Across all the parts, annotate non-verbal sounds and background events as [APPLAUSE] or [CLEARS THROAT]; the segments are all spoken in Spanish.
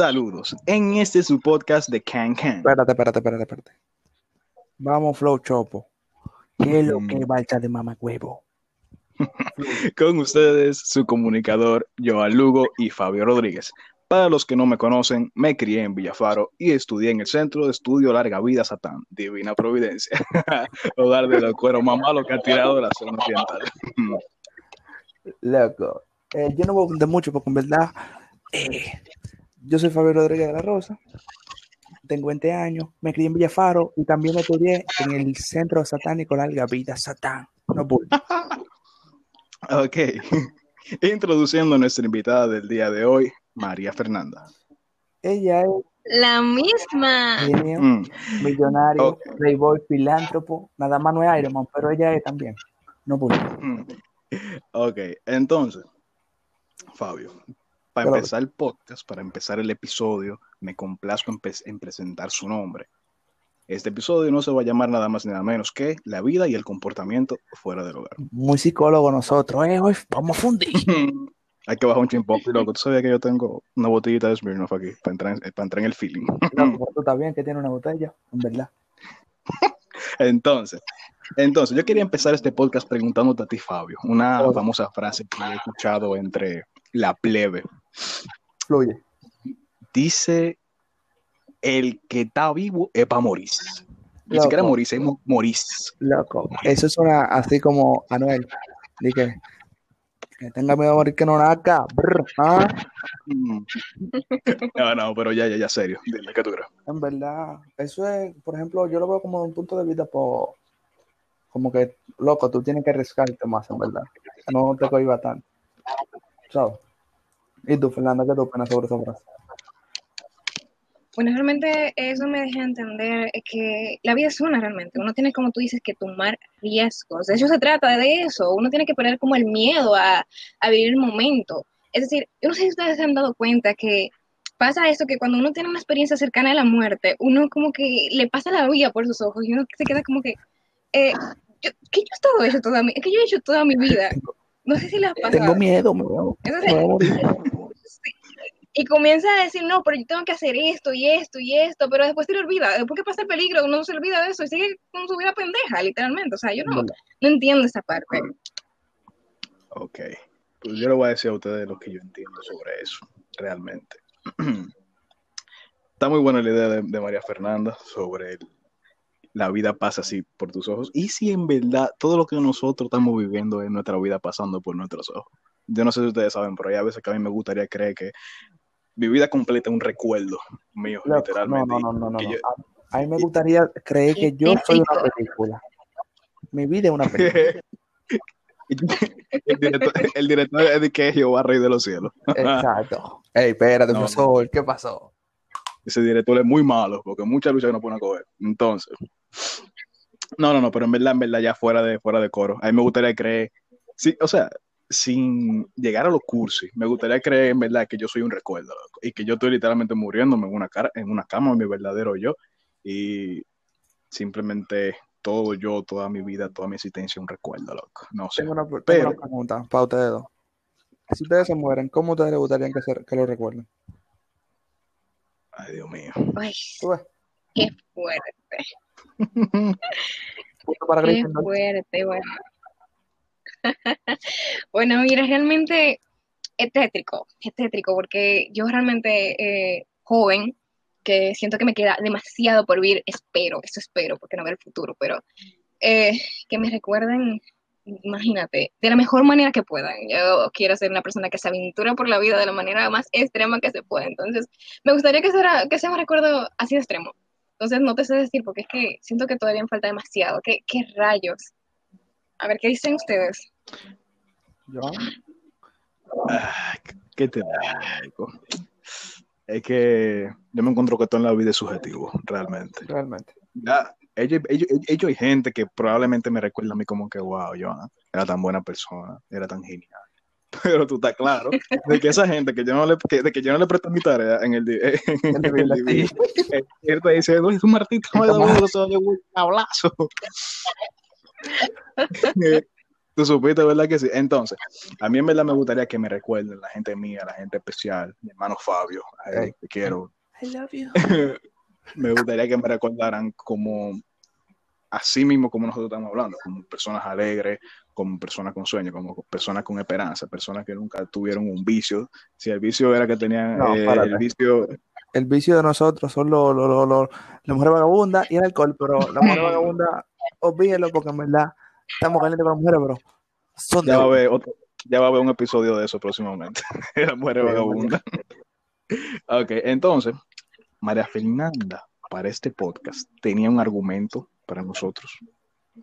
Saludos. En este su podcast de Can Can. Espérate, espérate, espérate, espérate. Vamos, Flow Chopo. ¿Qué es lo que balsa de mamacuevo? [LAUGHS] Con ustedes, su comunicador, Joan Lugo y Fabio Rodríguez. Para los que no me conocen, me crié en Villafaro y estudié en el Centro de Estudio Larga Vida Satán, Divina Providencia, [LAUGHS] hogar de los cueros más malos que ha tirado de la zona oriental. Loco. Eh, yo no voy a contar mucho porque en verdad eh, yo soy Fabio Rodríguez de la Rosa, tengo 20 años, me crié en Villafaro y también estudié en el Centro Satánico Larga Vida Satán. No voy. [LAUGHS] Ok. [LAUGHS] Introduciendo a nuestra invitada del día de hoy, María Fernanda. Ella es La misma. genio, Mm, millonario, Ok. playboy, filántropo, nada más no es Iron Man, pero ella es también. No voy. mm. Ok, entonces, Fabio, para Pero- empezar el podcast, para empezar el episodio, me complazco en, en presentar su nombre. Este episodio no se va a llamar nada más ni nada menos que La vida y el comportamiento fuera del hogar. Muy psicólogo nosotros, eh, hoy vamos a fundir. [LAUGHS] Hay que bajar un chimpón, loco. Tú sabías que yo tengo una botellita de Smirnoff aquí para entrar en, para entrar en el feeling. Loco, [LAUGHS] tú bien que tiene una botella, en verdad. Entonces, entonces, yo quería empezar este podcast preguntándote a ti, Fabio, una Oh. famosa frase que he escuchado entre la plebe. Fluye. Dice, el que está vivo es para morir. Ni Loco. siquiera morir, es mo- morir. Loco, eso suena así como Anuel. Dije, que tenga miedo a morir que no nazca. Brr, ah. Mm. [LAUGHS] No, no, pero ya, ya, ya, serio. Dime, ¿qué tú crees? En verdad, eso es, por ejemplo, yo lo veo como un punto de vista por, como que, loco, tú tienes que arriesgarte más, en verdad. No te cohiba tanto. ¿Sabes? ¿Y tú, Fernanda, qué tú opinas sobre esa frase? Bueno, realmente eso me deja entender que la vida es una realmente. Uno tiene, como tú dices, que tomar riesgos. De eso se trata, de eso. Uno tiene que perder como el miedo a, a vivir el momento. Es decir, yo no sé si ustedes se han dado cuenta que pasa esto, que cuando uno tiene una experiencia cercana a la muerte, uno como que le pasa la vida por sus ojos y uno se queda como que, eh, yo, que yo he estado hecho toda mi, que yo he hecho toda mi vida. No sé si les ha pasado. Tengo miedo, me voy a- Es me decir, voy a morir. Sí. Y comienza a decir, no, pero yo tengo que hacer esto y esto y esto, pero después se le olvida, después que pasa el peligro, uno se olvida de eso y sigue con su vida pendeja, literalmente. O sea, yo no, no entiendo esa parte. Ok. Pues yo le voy a decir a ustedes lo que yo entiendo sobre eso, realmente. [CLEARS THROAT] Está muy buena la idea de, de María Fernanda sobre el- la vida pasa así por tus ojos. Y si en verdad todo lo que nosotros estamos viviendo es nuestra vida pasando por nuestros ojos. Yo no sé si ustedes saben, pero hay a veces que a mí me gustaría creer que mi vida completa es un recuerdo mío, no, literalmente. no, no, no, no. no. yo- A, a mí me gustaría creer que yo soy una película. Mi vida es una película. [LAUGHS] el, director, el director es de que es Jehová, Rey de los cielos. Exacto. Ey, espérate, profesor, ¿qué pasó? ese director es muy malo, porque mucha lucha que no pone a coger. Entonces, no, no, no, pero en verdad, en verdad, ya fuera de, fuera de coro, a mí me gustaría creer, sí, o sea, sin llegar a los cursos, me gustaría creer en verdad que yo soy un recuerdo, loco, y que yo estoy literalmente muriéndome en una, cara, en una cama, mi verdadero yo, y simplemente todo yo, toda mi vida, toda mi existencia es un recuerdo, loco. No sé. Tengo una, tengo pero- una pregunta para ustedes dos. Si ustedes se mueren, ¿cómo ustedes les gustaría que, se- que lo recuerden? Ay, Dios mío. Ay, qué fuerte, para qué Gryffindor. fuerte, bueno. [LAUGHS] Bueno, mira, realmente es tétrico, es tétrico, porque yo realmente eh, joven, que siento que me queda demasiado por vivir, espero, eso espero, porque no veo el futuro, pero eh, que me recuerden, imagínate, de la mejor manera que puedan. Yo quiero ser una persona que se aventura por la vida de la manera más extrema que se pueda, entonces me gustaría que sea, que sea un recuerdo así de extremo. Entonces no te sé decir, porque es que siento que todavía me falta demasiado. ¿Qué, qué rayos? A ver, ¿qué dicen ustedes? Yo, Ay, ¿Qué te digo? Es que yo me encuentro que todo en la vida es subjetivo, realmente. realmente. Ya, ellos, ellos, ellos hay gente que probablemente me recuerda a mí como que, wow, yo era tan buena persona, era tan genial. [LAUGHS] Pero tú estás claro de que esa gente que yo no le, que, de que yo no le presto mi tarea en el, di- en El el, de DVD, es cierto, dice, "Uy, tu Martito me da un un tablazo. [LAUGHS] Eh, Tú supiste, ¿verdad que sí? Entonces, a mí en verdad me gustaría que me recuerden la gente mía, la gente especial, mi hermano Fabio, él, te quiero. I love you. [LAUGHS] me gustaría que me recordaran como así mismo como nosotros estamos hablando, como personas alegres, como personas con sueño, como personas con esperanza, personas que nunca tuvieron un vicio. Si el vicio era que tenían No, eh, el vicio, El vicio de nosotros son los lo, lo, lo- la mujer vagabunda y el alcohol, pero la mujer [LAUGHS] vagabunda, olvídelo porque en verdad estamos calientes con las mujeres, pero son de ya va a haber otro, ya va a haber un episodio de eso próximamente. [LAUGHS] la mujer Sí, vagabunda. [LAUGHS] ok, entonces, María Fernanda, para este podcast, tenía un argumento para nosotros.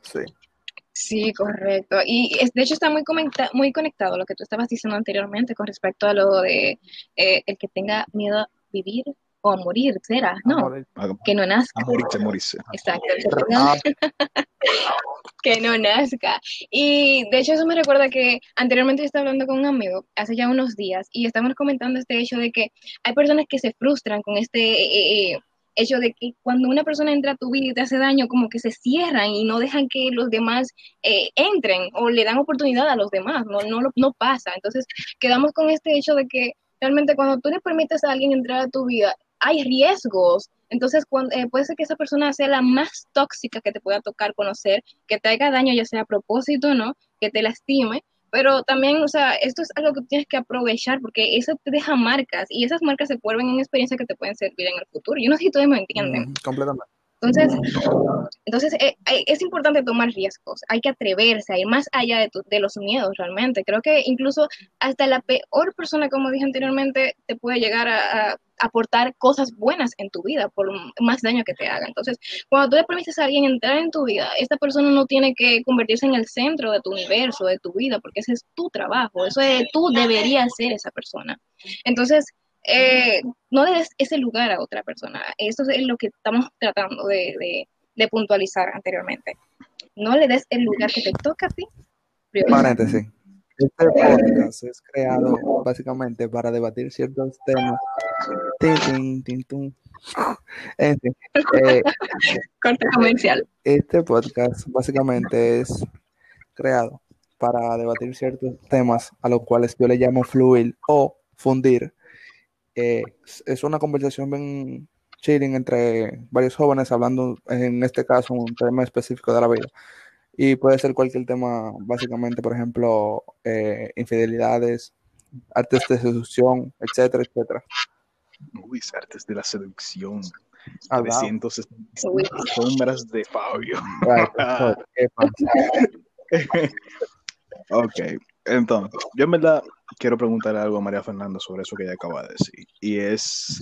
Sí. Sí, correcto. Y es- de hecho está muy, conecta- muy conectado a lo que tú estabas diciendo anteriormente con respecto a lo de eh, el que tenga miedo a vivir o a morir, ¿será? No, Amor, A, que no nazca. a morirse, morirse. Exacto, Ah, [LAUGHS] que no nazca. Y de hecho eso me recuerda que anteriormente yo estaba hablando con un amigo hace ya unos días y estábamos comentando este hecho de que hay personas que se frustran con este eh, eh, hecho de que cuando una persona entra a tu vida y te hace daño, como que se cierran y no dejan que los demás eh, entren o le dan oportunidad a los demás, no, no, no pasa. Entonces quedamos con este hecho de que realmente cuando tú le permites a alguien entrar a tu vida, hay riesgos. Entonces, eh, puede ser que esa persona sea la más tóxica que te pueda tocar conocer, que te haga daño, ya sea a propósito o no, que te lastime. Pero también, o sea, esto es algo que tienes que aprovechar porque eso te deja marcas y esas marcas se vuelven en experiencias que te pueden servir en el futuro. Yo no sé si ustedes me entienden. mm, completamente. Entonces, entonces eh, eh, es importante tomar riesgos, hay que atreverse a ir más allá de, tu- de los miedos realmente. Creo que incluso hasta la peor persona, como dije anteriormente, te puede llegar a, aportar cosas buenas en tu vida por más daño que te haga. Entonces, cuando tú le permites a alguien entrar en tu vida, esta persona no tiene que convertirse en el centro de tu universo, de tu vida, porque ese es tu trabajo, eso es, tú deberías ser esa persona. Entonces, eh, no le des ese lugar a otra persona. Eso es lo que estamos tratando de, de- de puntualizar anteriormente. No le des el lugar que te toca a ti. Paréntesis. Este podcast es creado básicamente para debatir ciertos temas. Tin, tin, tin, tum. En fin, eh, [LAUGHS] Corte comercial. este podcast básicamente es creado para debatir ciertos temas a los cuales yo le llamo fluir o fundir. Eh, es- una conversación bien chilling entre varios jóvenes hablando, en este caso, un tema específico de la vida. Y puede ser cualquier tema, básicamente, por ejemplo, eh, infidelidades, artes de seducción, etcétera, etcétera. Uy, artes de la seducción. Ah, wow. 365 Uy. sombras de Fabio. Right. [LAUGHS] Ok, entonces, yo en verdad quiero preguntarle algo a María Fernanda sobre eso que ella acaba de decir. Y es,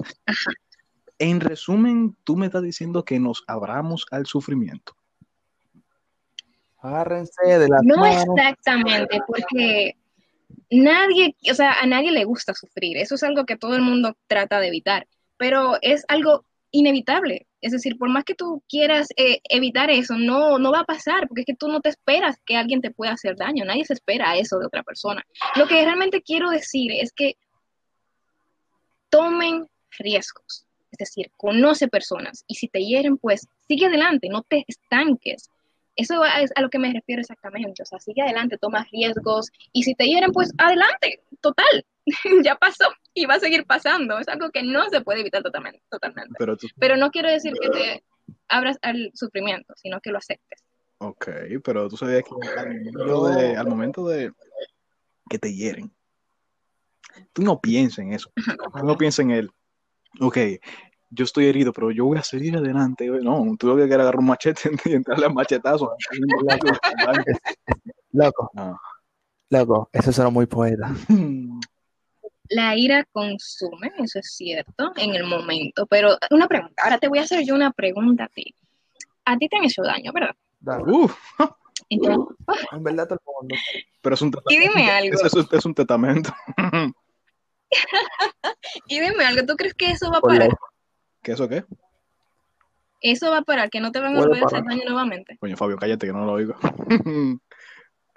en resumen, tú me estás diciendo que nos abramos al sufrimiento. Agárrense de las No manos. exactamente, porque nadie, o sea, a nadie le gusta sufrir. Eso es algo que todo el mundo trata de evitar, pero es algo inevitable. Es decir, por más que tú quieras eh, evitar eso, no, no va a pasar, porque es que tú no te esperas que alguien te pueda hacer daño. Nadie se espera a eso de otra persona. Lo que realmente quiero decir es que tomen riesgos. Es decir, conoce personas y si te hieren, pues sigue adelante, no te estanques. Eso es a lo que me refiero exactamente. O sea, sigue adelante, toma riesgos y si te hieren, pues adelante, total, [LAUGHS] ya pasó y va a seguir pasando. Es algo que no se puede evitar totalmente. totalmente. Pero tú, Pero no quiero decir que te abras al sufrimiento, sino que lo aceptes. ok, pero tú sabías que al momento de, al momento de que te hieren, tú no piensas en eso. Tú no piensas en el, ok, yo estoy herido, pero yo voy a seguir adelante. No, tú lo que quieres agarrar un machete [LAUGHS] y entrarle a machetazos. [LAUGHS] Loco, Ah. loco, eso suena muy poeta. La ira consume, eso es cierto, en el momento. Pero una pregunta, ahora te voy a hacer yo una pregunta a ti. A ti te han hecho daño, ¿verdad? Uf, Entonces, [LAUGHS] En verdad, todo el mundo. pero es un y dime algo, Es, es- es un testamento. y dime algo, ¿tú crees que eso va a parar? ¿Qué eso qué? Eso va a parar, que no te van a volver a hacer daño nuevamente. Coño, Fabio, cállate que no lo oigo. [LAUGHS]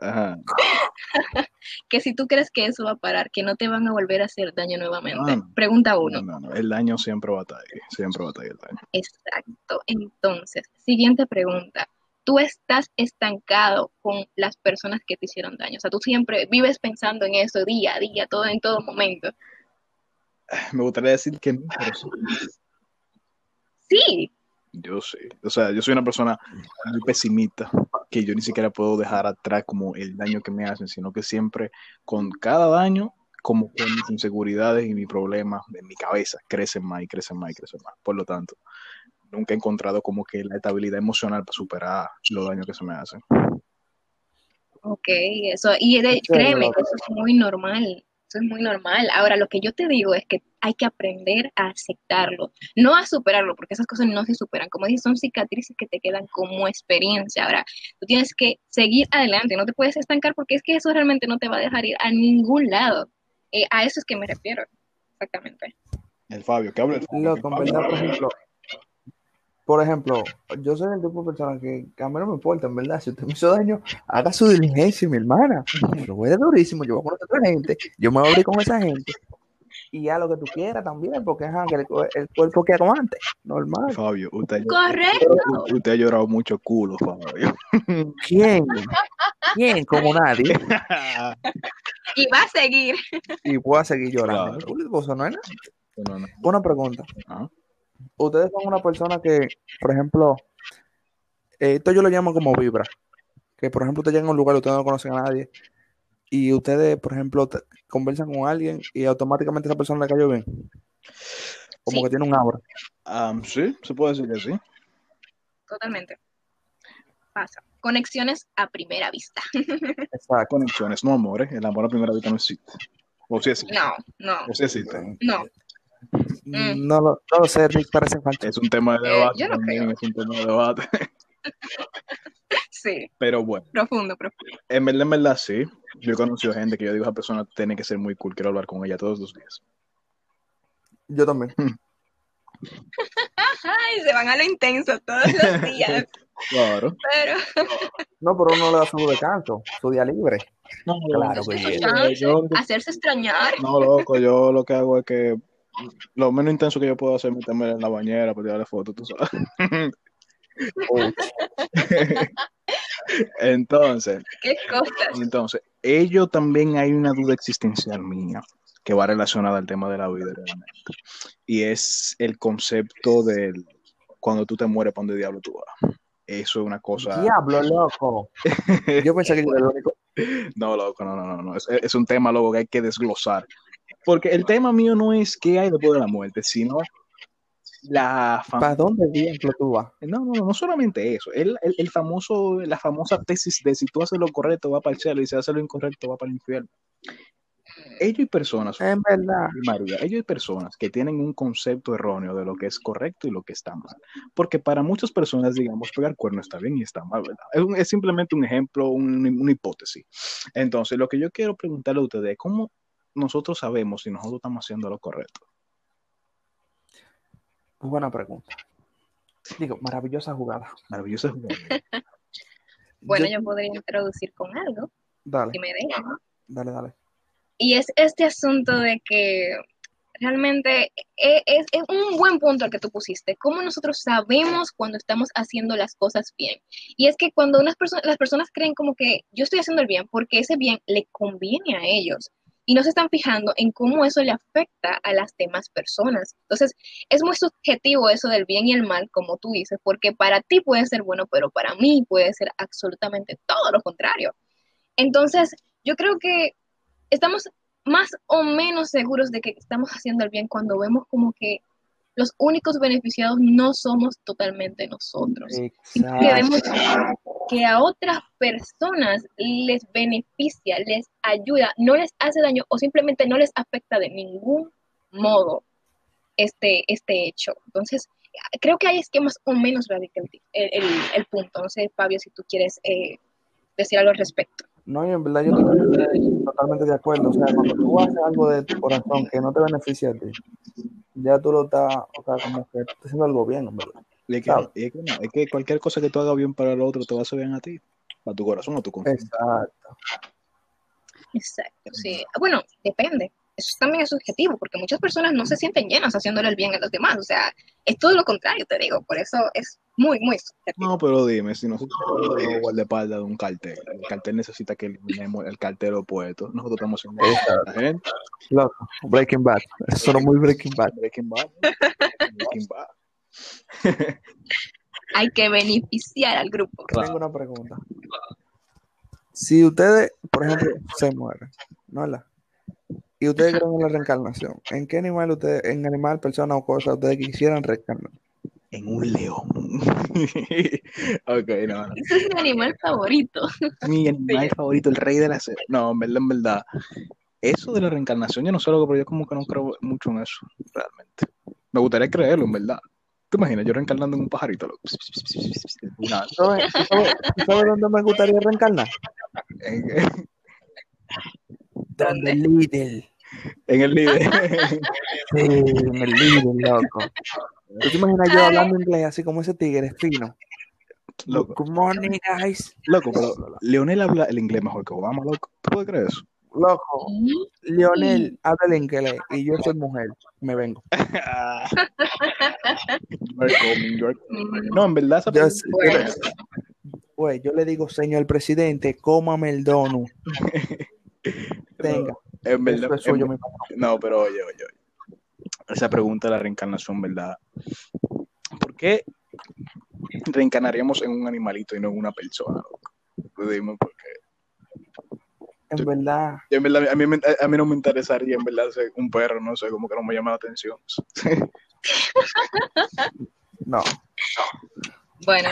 Ajá. [LAUGHS] Que si tú crees que eso va a parar, que no te van a volver a hacer daño nuevamente. Ah, no. Pregunta No, uno. no, no. El daño siempre va a estar ahí. Siempre va a estar ahí el daño. Exacto. Entonces, siguiente pregunta. tú estás estancado con las personas que te hicieron daño. O sea, tú siempre vives pensando en eso día a día, todo en todo momento. Me gustaría decir que no, pero sí. Sí, Yo sí. O sea, yo soy una persona muy pesimista, que yo ni siquiera puedo dejar atrás como el daño que me hacen, sino que siempre con cada daño, como que mis inseguridades y mis problemas en mi cabeza crecen más y crecen más y crecen más. Por lo tanto, nunca he encontrado como que la estabilidad emocional para superar los daños que se me hacen. ok, eso, y de- créeme que eso es muy normal, eso es muy normal. Ahora, lo que yo te digo es que hay que aprender a aceptarlo, no a superarlo, porque esas cosas no se superan. Como dices, son cicatrices que te quedan como experiencia. Ahora, tú tienes que seguir adelante, no te puedes estancar porque es que eso realmente no te va a dejar ir a ningún lado. Eh, a eso es que me refiero, exactamente. El Fabio, ¿qué habla el Fabio? Loco, en verdad, por ejemplo, por ejemplo, yo soy el tipo de persona que, que a mí no me importa, en verdad, si usted me hizo daño, haga su diligencia, mi hermana. Lo voy a durísimo, yo voy a conocer a otra gente, yo me voy a abrir con esa gente. Y haz lo que tú quieras también, porque ajá, que el, el cuerpo queda como antes, normal. Fabio, usted, ha- Correcto. usted ha llorado mucho culo, Fabio. ¿Quién? ¿Quién? Como nadie. Y va a seguir. Y voy a seguir llorando. Claro. No es nada. No, no. Una pregunta. Ah. Ustedes son una persona que, por ejemplo, eh, esto yo lo llamo como vibra. Que, por ejemplo, ustedes llegan a un lugar y ustedes no conocen a nadie. Y ustedes, por ejemplo, conversan con alguien y automáticamente esa persona le cayó bien. Como Sí. que tiene un aura. Sí, se puede decir que sí. Totalmente. Pasa. Conexiones a primera vista. [LAUGHS] Exacto. Conexiones, no amores. El amor a primera vista no existe. O sí existe. No, no, O sí existe. no. Mm. No, lo, no lo sé, Rick, parece falso. Es un tema de Eh, debate. yo no también, creo. Es un tema de debate. [LAUGHS] Sí, Pero bueno, profundo, profundo. en verdad, en verdad, sí. Yo he conocido gente que yo digo, esa persona tiene que ser muy cool. Quiero hablar con ella todos los días. Yo también. [LAUGHS] Ay, se van a lo intenso todos los [LAUGHS] días, Claro. pero No, pero uno le da su descanso, su día libre. Claro que hacerse extrañar. No, loco, yo lo que hago es que lo menos intenso que yo puedo hacer es meterme en la bañera para tirarle fotos, tú sabes. [LAUGHS] Entonces, Qué cosas. entonces, ello también hay una duda existencial mía que va relacionada al tema de la vida realmente. Y es el concepto del cuando tú te mueres, ¿para dónde diablo tú vas? Eso es una cosa. Diablo, loco. [LAUGHS] Yo pensé que yo era el único. No, loco, no, no, no, no. Es, es un tema, loco, que hay que desglosar. Porque el tema mío no es qué hay después de la muerte, sino la ¿Para dónde diablo tú vas? No, no, no, no solamente eso. El, el, el famoso, la famosa tesis de si tú haces lo correcto va para el cielo y si haces lo incorrecto va para el infierno. Ellos y personas, En verdad. María, ellos y personas que tienen un concepto erróneo de lo que es correcto y lo que está mal. Porque para muchas personas, digamos, pegar cuerno está bien y está mal, ¿verdad? Es, un- es simplemente un ejemplo, un- una hipótesis. Entonces, lo que yo quiero preguntarle a ustedes es cómo nosotros sabemos si nosotros estamos haciendo lo correcto. Buena pregunta. Digo, maravillosa jugada. Maravilloso jugada. [LAUGHS] Bueno, Yo- yo podría introducir con algo, Dale, si me dejan. dale, dale. Y es este asunto de que realmente e- es, es un buen punto el que tú pusiste. ¿Cómo nosotros sabemos cuando estamos haciendo las cosas bien? Y es que cuando unas personas, las personas creen como que yo estoy haciendo el bien porque ese bien le conviene a ellos y no se están fijando en cómo eso le afecta a las demás personas. Entonces, es muy subjetivo eso del bien y el mal, como tú dices, porque para ti puede ser bueno, pero para mí puede ser absolutamente todo lo contrario. Entonces, yo creo que estamos más o menos seguros de que estamos haciendo el bien cuando vemos como que los únicos beneficiados no somos totalmente nosotros. Exacto. Que a otras personas les beneficia, les ayuda, no les hace daño o simplemente no les afecta de ningún modo este, este hecho. Entonces, creo que ahí es que o menos radica el, el, el- punto. No sé, Fabio, si tú quieres eh, decir algo al respecto. No, y en verdad yo estoy totalmente de acuerdo. O sea, cuando tú haces algo de tu corazón que no te beneficia a ti, ya tú lo estás, o sea, como que estás haciendo algo bien, en verdad. Es, que, Claro. y es que no, es que cualquier cosa que tú hagas bien para el otro te va a hacer bien a ti, a tu corazón, a tu conciencia. Exacto. Exacto, sí. Bueno, depende. Eso también es subjetivo, porque muchas personas no se sienten llenas haciéndole el bien a los demás. O sea, es todo lo contrario, te digo. Por eso es muy, muy subjetivo. No, pero dime, si nosotros somos guardaespaldas de un cartel, el cartel necesita que eliminemos el cartel opuesto, nosotros estamos haciendo la gente, Loco, Breaking Bad. Eso no muy Breaking Bad. Breaking Bad, Breaking Bad. Hay que beneficiar al grupo. Tengo una pregunta. Si ustedes, por ejemplo, se mueren, ¿no verdad? Y ustedes creen en la reencarnación, ¿en qué animal ustedes, en animal, persona o cosa ustedes quisieran reencarnar? En un león. [LAUGHS] ok, no, no. Ese es mi animal favorito. Mi animal favorito, el rey de la selva. No, en verdad, en verdad. Eso de la reencarnación, yo no sé lo que, pero yo como que no creo mucho en eso, realmente. Me gustaría creerlo, en verdad. ¿Te imaginas? Yo reencarnando en un pajarito. loco. Una- ¿Sabes ¿Sabe, sabe dónde me gustaría reencarnar? en, Donde el líder. en el líder. Sí, en el líder, loco. ¿Tú te imaginas yo hablando inglés así como ese tigre fino? Loco, Good morning, guys. loco, pero Leonel habla el inglés mejor que Obama, loco. ¿Tú puedes creer eso? Loco, Lionel habla el inglés y yo soy mujer. Me vengo. [LAUGHS] Coming. No, en verdad, esa Yo, güey, yo le digo, señor presidente, cómame el donut. [LAUGHS] Tenga, en verdad, en- mi. No, pero oye, oye, oye. Esa pregunta de la reencarnación, ¿verdad? ¿Por qué reencarnaríamos en un animalito y no en una persona? loco? Tú Dime por En verdad, Yo, en verdad, a mí, a mí no me interesaría, en verdad, ser un perro, no sé, como que no me llama la atención. [LAUGHS] no. Bueno,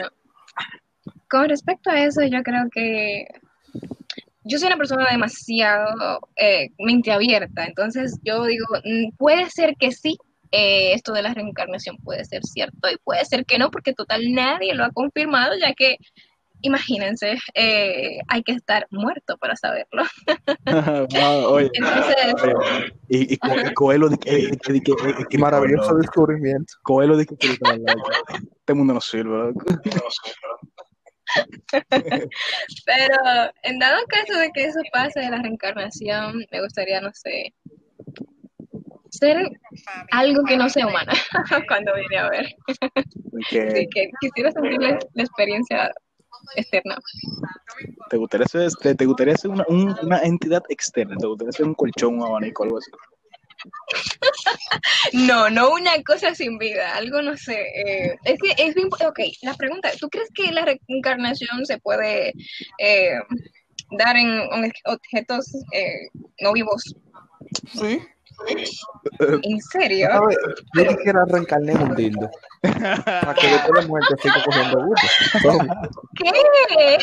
con respecto a eso, yo creo que yo soy una persona demasiado eh, mente abierta, entonces yo digo, mm, puede ser que sí, eh, esto de la reencarnación puede ser cierto y puede ser que no, porque total nadie lo ha confirmado, ya que, imagínense, eh, hay que estar muerto para saberlo. [LAUGHS] Wow, oye, Entonces, oye, y, y, Co- Coelho de que, de que, de que- de que- Maravilloso descubrimiento. Coelho de que este mundo no sirve. Pero en dado caso de que eso pase de la reencarnación, me gustaría, no sé, ser algo que no sea humana [LAUGHS] cuando vine a ver. Que Así que quisiera sentir la, la experiencia externa. te gustaría ser, te, te gustaría ser una, un- una entidad externa, te gustaría ser un colchón, un abanico, algo así. [LAUGHS] No, no una cosa sin vida, algo no sé. eh, es que es bien. Ok, la pregunta: ¿tú crees que la reencarnación se puede eh, dar en, en objetos eh, no vivos? Sí. ¿En serio? Yo quisiera en un dildo. Para que después de muerte siga cogiendo gusto. ¿Qué?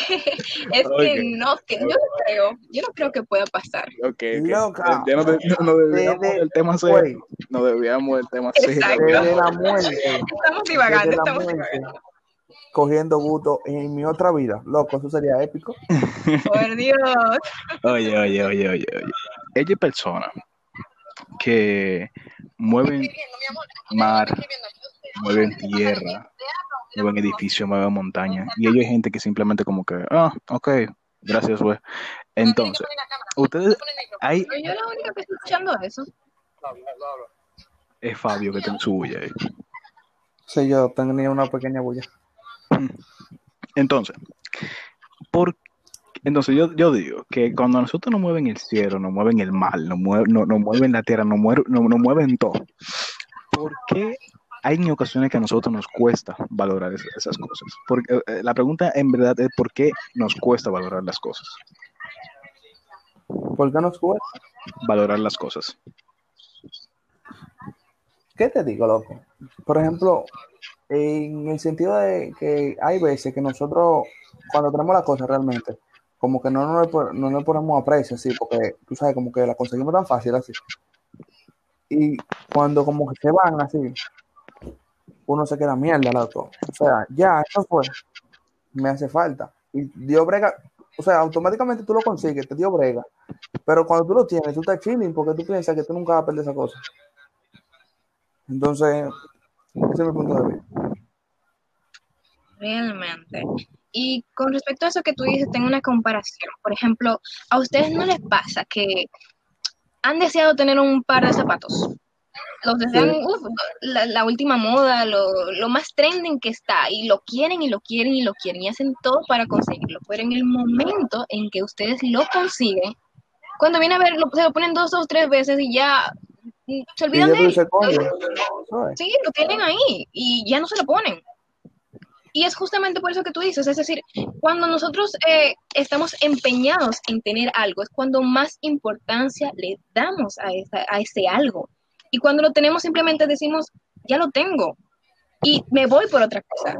Es que no, que yo no creo, yo no creo que pueda pasar. Ok, ok. Loca. Ya no, de- no debíamos Desde- del tema serio. No debíamos del tema serio. Desde la muerte. Estamos divagando, estamos muerte, divagando. cogiendo gusto en mi otra vida. Loco, eso sería épico. Por Dios. [LAUGHS] Oye, oye, oye, oye, oye. Ella es persona que mueven mar, mueven tierra, mueven edificios, mueven montaña. Y ellos hay gente que simplemente como que, ah, ok, gracias, güey. Entonces, ustedes, hay, yo la única que estoy escuchando eso. es Fabio que te suya ahí. Sí, yo tenía una pequeña bulla. Entonces, por, entonces yo, yo digo que cuando nosotros nos mueven el cielo, nos mueven el mar, nos mueven, nos mueven la tierra, nos, nos mueven todo, ¿por qué hay en ocasiones que a nosotros nos cuesta valorar es- esas cosas? Porque, eh, la pregunta en verdad es ¿por qué nos cuesta valorar las cosas? ¿Por qué nos cuesta? Valorar las cosas. ¿Qué te digo, loco? Por ejemplo, en el sentido de que hay veces que nosotros, cuando tenemos las cosas realmente, como que no nos, le no le ponemos aprecio, así, porque tú sabes, como que la conseguimos tan fácil, así. Y cuando como que se van así, uno se queda mierda, loco. O sea, ya, eso fue. Me hace falta. Y dio brega, o sea, automáticamente tú lo consigues, te dio brega. Pero cuando tú lo tienes, tú estás chilling porque tú piensas que tú nunca vas a perder esa cosa. Entonces, ese es mi punto de vista. Realmente. Y con respecto a eso que tú dices, tengo una comparación. Por ejemplo, ¿a ustedes no les pasa que han deseado tener un par de zapatos? los desean uf, la, la última moda, lo, lo más trending que está, y lo quieren y lo quieren y lo quieren, y hacen todo para conseguirlo. Pero en el momento en que ustedes lo consiguen, cuando viene a ver, lo, se lo ponen dos o tres veces y ya mm, se olvidan de él. Sí, lo tienen ahí y ya no se lo ponen. Y es justamente por eso que tú dices, es decir, cuando nosotros eh, estamos empeñados en tener algo, es cuando más importancia le damos a, a ese algo. Y cuando lo tenemos simplemente decimos, ya lo tengo y me voy por otra cosa.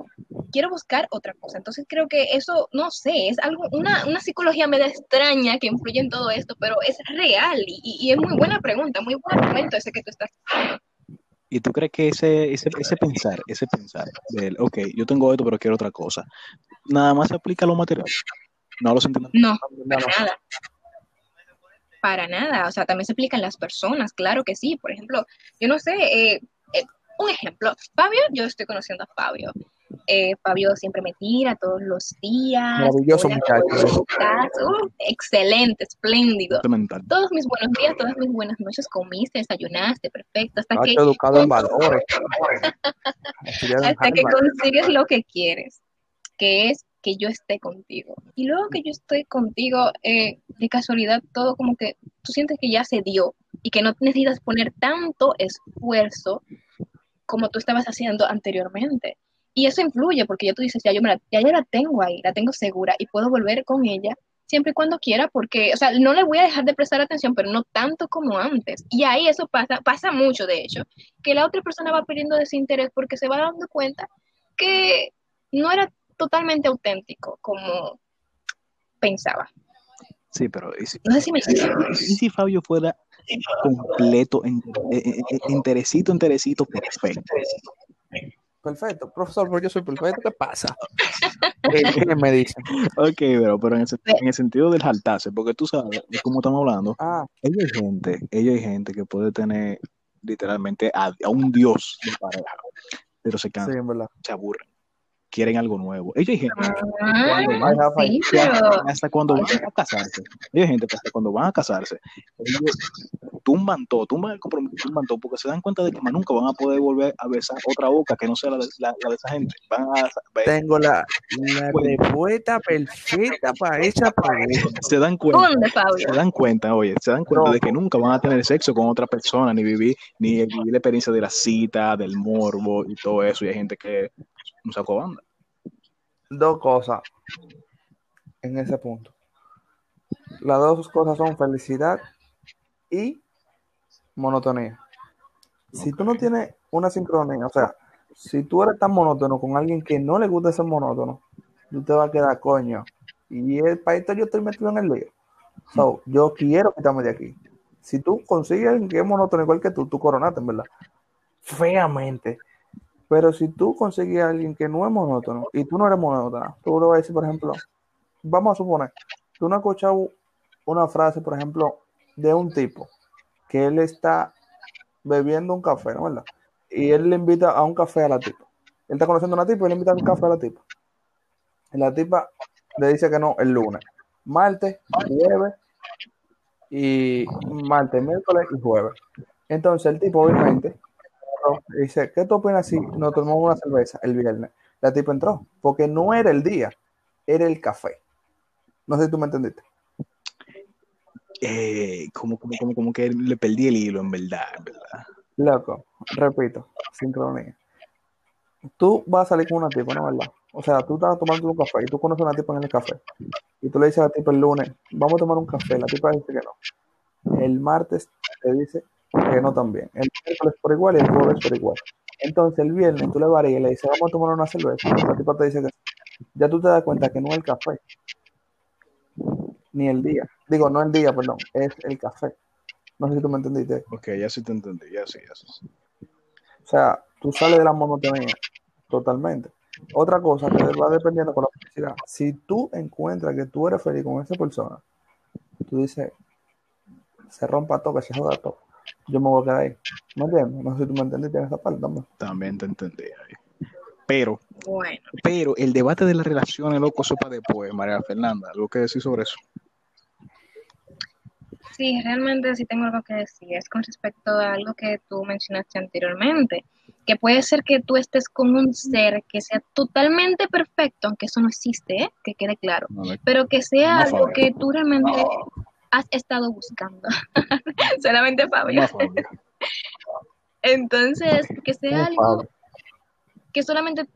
Quiero buscar otra cosa. Entonces creo que eso, no sé, es algo, una, una psicología media extraña que influye en todo esto, pero es real y, es muy buena pregunta, muy buen argumento ese que tú estás ¿Y tú crees que ese, ese, ese pensar, ese pensar del, ok, yo tengo esto, pero quiero otra cosa, nada más se aplica a lo material? No a los sentimentales. No, para nada. Para nada. O sea, también se aplican las personas, claro que sí. Por ejemplo, yo no sé, eh, eh, un ejemplo. Fabio, yo estoy conociendo a Fabio. Eh, Fabio siempre me tira todos los días. Maravilloso muchacho. Uh, excelente, espléndido. Todos mis buenos días, todas mis buenas noches, comiste, desayunaste, perfecto. Hasta que, educado en valores. [LAUGHS] Hasta que consigues lo que quieres, que es que yo esté contigo. Y luego que yo estoy contigo, eh, de casualidad, todo como que tú sientes que ya se dio y que no necesitas poner tanto esfuerzo como tú estabas haciendo anteriormente. Y eso influye porque ya tú dices, ya yo, me la, ya yo la tengo ahí, la tengo segura y puedo volver con ella siempre y cuando quiera porque, o sea, no le voy a dejar de prestar atención, pero no tanto como antes. Y ahí eso pasa, pasa mucho, de hecho, que la otra persona va perdiendo desinterés porque se va dando cuenta que no era totalmente auténtico como pensaba. Sí, pero ¿y si, No sé si me y si Fabio fuera completo, en, eh, eh, eh, enterecito, enterecito, perfecto? Perfecto, profesor, pero yo soy perfecto. ¿Qué pasa? [LAUGHS] ¿Qué, me dicen? Ok, pero, pero en, el, en el sentido del jaltarse, porque tú sabes de cómo estamos hablando, Ah, ella hay gente, ella hay gente que puede tener literalmente a, a un dios de pareja, pero se sí, verdad. se aburren, quieren algo nuevo. Ella hay gente Ah, sí, hasta, pero hasta cuando van a casarse, hay gente que hasta cuando van a casarse, ellos tumban todo, tumban el compromiso, tumban todo, porque se dan cuenta de que más nunca van a poder volver a besar otra boca que no sea la de, la, la de esa gente. Van a, tengo la, la respuesta perfecta para esa pregunta. se dan cuenta. ¿dónde, Fabio? se dan cuenta, oye, se dan cuenta No. de que nunca van a tener sexo con otra persona, ni vivir, ni vivir la experiencia de la cita, del morbo y todo eso. Y hay gente que no sacó banda. Dos cosas en ese punto. Las dos cosas son felicidad y monotonía. Si tú no tienes una sincronía, o sea, si tú eres tan monótono con alguien que no le gusta ser monótono, tú te vas a quedar coño. Y el, para esto yo estoy metido en el lío. So, yo quiero quitarme de aquí. Si tú consigues alguien que es monótono igual que tú, tú coronaste, en verdad. Feamente. Pero si tú consigues a alguien que no es monótono y tú no eres monótona, tú le vas a decir, por ejemplo, vamos a suponer, tú no has escuchado una frase, por ejemplo, de un tipo que él está bebiendo un café, ¿no verdad? Y él le invita a un café a la tipa. Él está conociendo a una tipa y le invita a un café a la tipa. Y la tipa le dice que no el lunes, martes, jueves y martes, miércoles y jueves. Entonces el tipo obviamente dice, ¿qué tú opinas si nos tomamos una cerveza el viernes? La tipa entró, porque no era el día, era el café. No sé si tú me entendiste. Eh, como, como, como, como que le perdí el hilo, en verdad, en verdad. Loco, repito, sincronía. Tú vas a salir con una tipa, ¿no verdad? O sea, tú estás tomando un café y tú conoces a una tipa en el café. Y tú le dices a la tipa el lunes, vamos a tomar un café. La tipa dice que no. El martes te dice no también. El miércoles por igual y el jueves por igual. Entonces el viernes tú le varías y le dices, vamos a tomar una cerveza. La tipa te dice que sí. ya tú te das cuenta que no es el café, ni el día. Digo, no el día, perdón, es el café. No sé si tú me entendiste. Ok, ya sí te entendí, ya sí, ya sí. O sea, tú sales de la monotonía totalmente. Otra cosa que va dependiendo con la felicidad. Si tú encuentras que tú eres feliz con esa persona, tú dices, se rompa todo, que se joda todo. Yo me voy a quedar ahí. ¿Me entiendes? No sé si tú me entendiste en esa parte también. También te entendí ahí. Pero, Bueno, pero el debate de las relaciones, loco, eso para después, María Fernanda. ¿Algo que decir sobre eso? Sí, realmente sí tengo algo que decir. Es con respecto a algo que tú mencionaste anteriormente, que puede ser que tú estés con un ser que sea totalmente perfecto, aunque eso no existe, ¿eh? que quede claro, pero que sea No, algo que tú realmente has estado buscando. [LAUGHS] Solamente Fabio. no, Fabio. Entonces, que sea algo que solamente,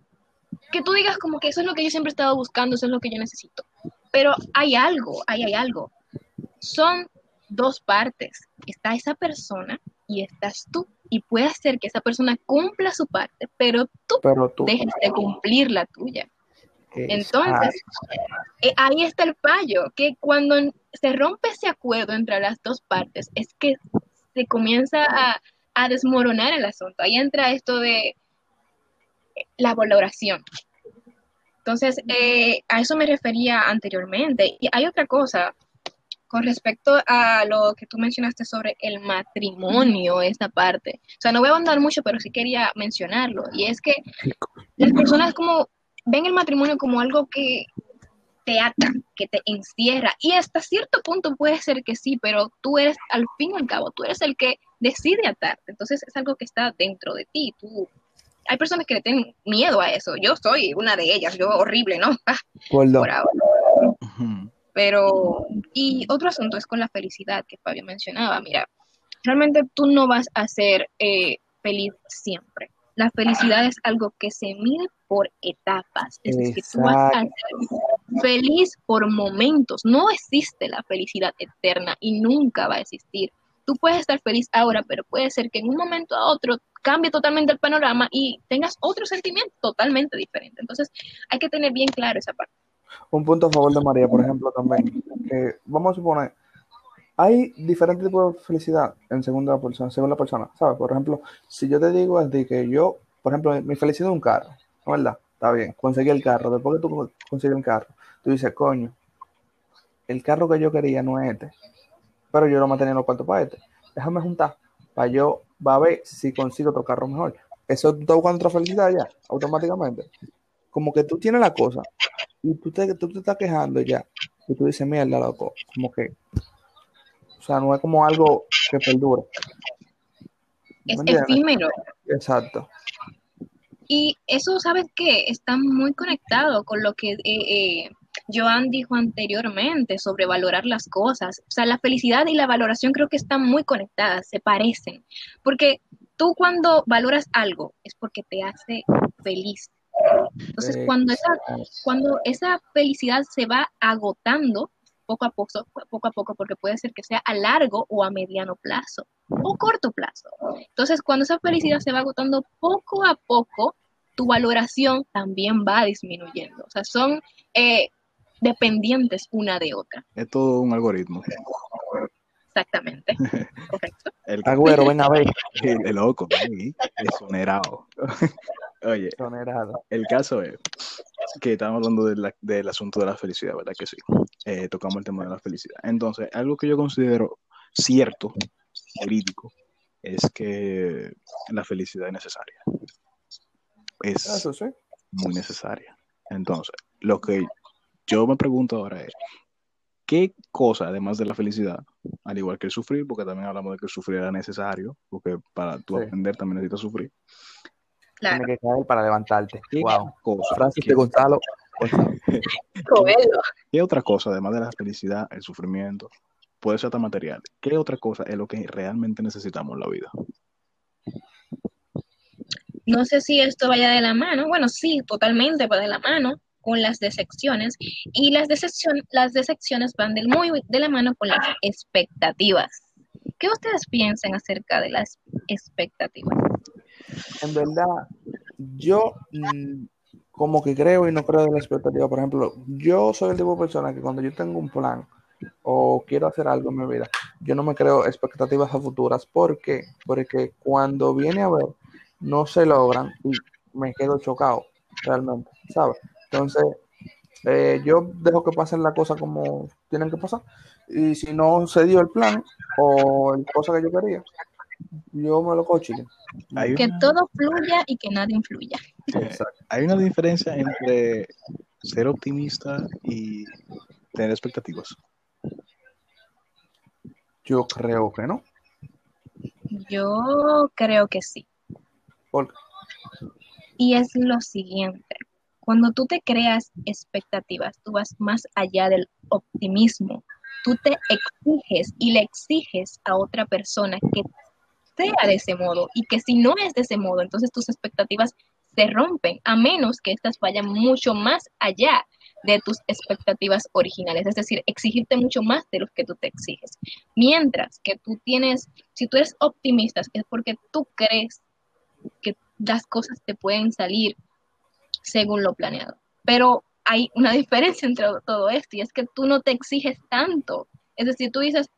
que tú digas como que eso es lo que yo siempre he estado buscando, eso es lo que yo necesito. Pero hay algo, ahí hay algo. Son dos partes. Está esa persona y estás tú. Y puede ser que esa persona cumpla su parte, pero tú Pero tú. dejes de cumplir la tuya. Entonces, eh, ahí está el fallo, que cuando se rompe ese acuerdo entre las dos partes, es que se comienza a, a desmoronar el asunto. Ahí entra esto de la valoración. Entonces, eh, a eso me refería anteriormente. Y hay otra cosa con respecto a lo que tú mencionaste sobre el matrimonio, esta parte. O sea, no voy a ahondar mucho, pero sí quería mencionarlo. Y es que las personas como ven el matrimonio como algo que te ata, que te encierra. Y hasta cierto punto puede ser que sí, pero tú eres, al fin y al cabo, tú eres el que decide atarte. Entonces es algo que está dentro de ti. Tú, hay personas que le tienen miedo a eso. Yo soy una de ellas, yo horrible, ¿no? [LAUGHS] Por ahora. Pero, y otro asunto es con la felicidad que Fabio mencionaba. Mira, realmente tú no vas a ser eh, feliz siempre. La felicidad es algo que se mide por etapas. Es decir, tú vas a ser feliz por momentos. No existe la felicidad eterna y nunca va a existir. Tú puedes estar feliz ahora, pero puede ser que en un momento a otro cambie totalmente el panorama y tengas otro sentimiento totalmente diferente. Entonces, hay que tener bien claro esa parte. Un punto a favor de María, por ejemplo, también. Vamos a suponer, hay diferentes tipos de felicidad en segunda persona, según la persona, ¿sabes? Por ejemplo, si yo te digo es de que yo, por ejemplo, mi felicidad es un carro, ¿no es ¿verdad? Está bien, conseguí el carro. Después que tú consigues el carro, tú dices, coño, el carro que yo quería no es este, pero yo no me tenía los cuartos para este. Déjame juntar para yo, va a ver si consigo otro carro mejor. Eso tú estás buscando otra felicidad ya, automáticamente. Como que tú tienes la cosa y tú te, tú te estás quejando ya y tú dices, mierda, loco, como que, o sea, no es como algo que perdura. Es efímero. Exacto. Y eso, ¿sabes qué? Está muy conectado con lo que eh, eh, Joan dijo anteriormente sobre valorar las cosas. O sea, la felicidad y la valoración creo que están muy conectadas, se parecen. Porque tú cuando valoras algo es porque te hace feliz. Entonces, cuando esa, cuando esa felicidad se va agotando poco a poco, poco a poco, porque puede ser que sea a largo o a mediano plazo o corto plazo. Entonces, cuando esa felicidad se va agotando poco a poco, tu valoración también va disminuyendo. O sea, son eh, dependientes una de otra. Es todo un algoritmo. Exactamente. [LAUGHS] Correcto. El, Agüero, ven a ver. [LAUGHS] el, el loco, exonerado. [LAUGHS] Oye, Exonerado. el caso es que estamos hablando de la- del asunto de la felicidad, ¿verdad? Que sí. Eh, tocamos el tema de la felicidad. Entonces, algo que yo considero cierto, verídico, es que la felicidad es necesaria. Es Eso sí. muy necesaria. Entonces, lo que yo me pregunto ahora es, ¿qué cosa, además de la felicidad, al igual que el sufrir, porque también hablamos de que el sufrir era necesario, porque para tú Sí. aprender también necesitas sufrir, Claro. Tiene que caer para levantarte. ¿qué Wow. cosa, Francis qué- de Gonzalo. Gonzalo. Coelho. qué otra cosa, además de la felicidad, el sufrimiento, puede ser hasta material, qué otra cosa es lo que realmente necesitamos en la vida? No sé si esto vaya de la mano. Bueno, sí, totalmente va de la mano con las decepciones. Y las, decepción, las decepciones van del muy de la mano con las expectativas. ¿Qué ustedes piensan acerca de las expectativas? En verdad, yo mm, como que creo y no creo de la expectativa. Por ejemplo, yo soy el tipo de persona que cuando yo tengo un plan o quiero hacer algo en mi vida, yo no me creo expectativas a futuras. ¿Por qué? Porque cuando viene a ver, no se logran y me quedo chocado realmente, ¿sabes? Entonces, eh, yo dejo que pasen las cosas como tienen que pasar. Y si no se dio el plan o el cosa que yo quería, yo me lo cojo chile. Hay Que una- todo fluya y que nada influya. Exacto. Hay una diferencia entre ser optimista y tener expectativas. Yo creo que no. Yo creo que sí. Porque Y es lo siguiente, cuando tú te creas expectativas, tú vas más allá del optimismo. Tú te exiges y le exiges a otra persona que sea de ese modo y que si no es de ese modo, entonces tus expectativas se rompen, a menos que éstas vayan mucho más allá de tus expectativas originales, es decir, exigirte mucho más de lo que tú te exiges. Mientras que tú tienes, si tú eres optimista, es porque tú crees que las cosas te pueden salir según lo planeado. Pero hay una [LAUGHS] diferencia entre todo esto y es que tú no te exiges tanto. Es decir, tú dices,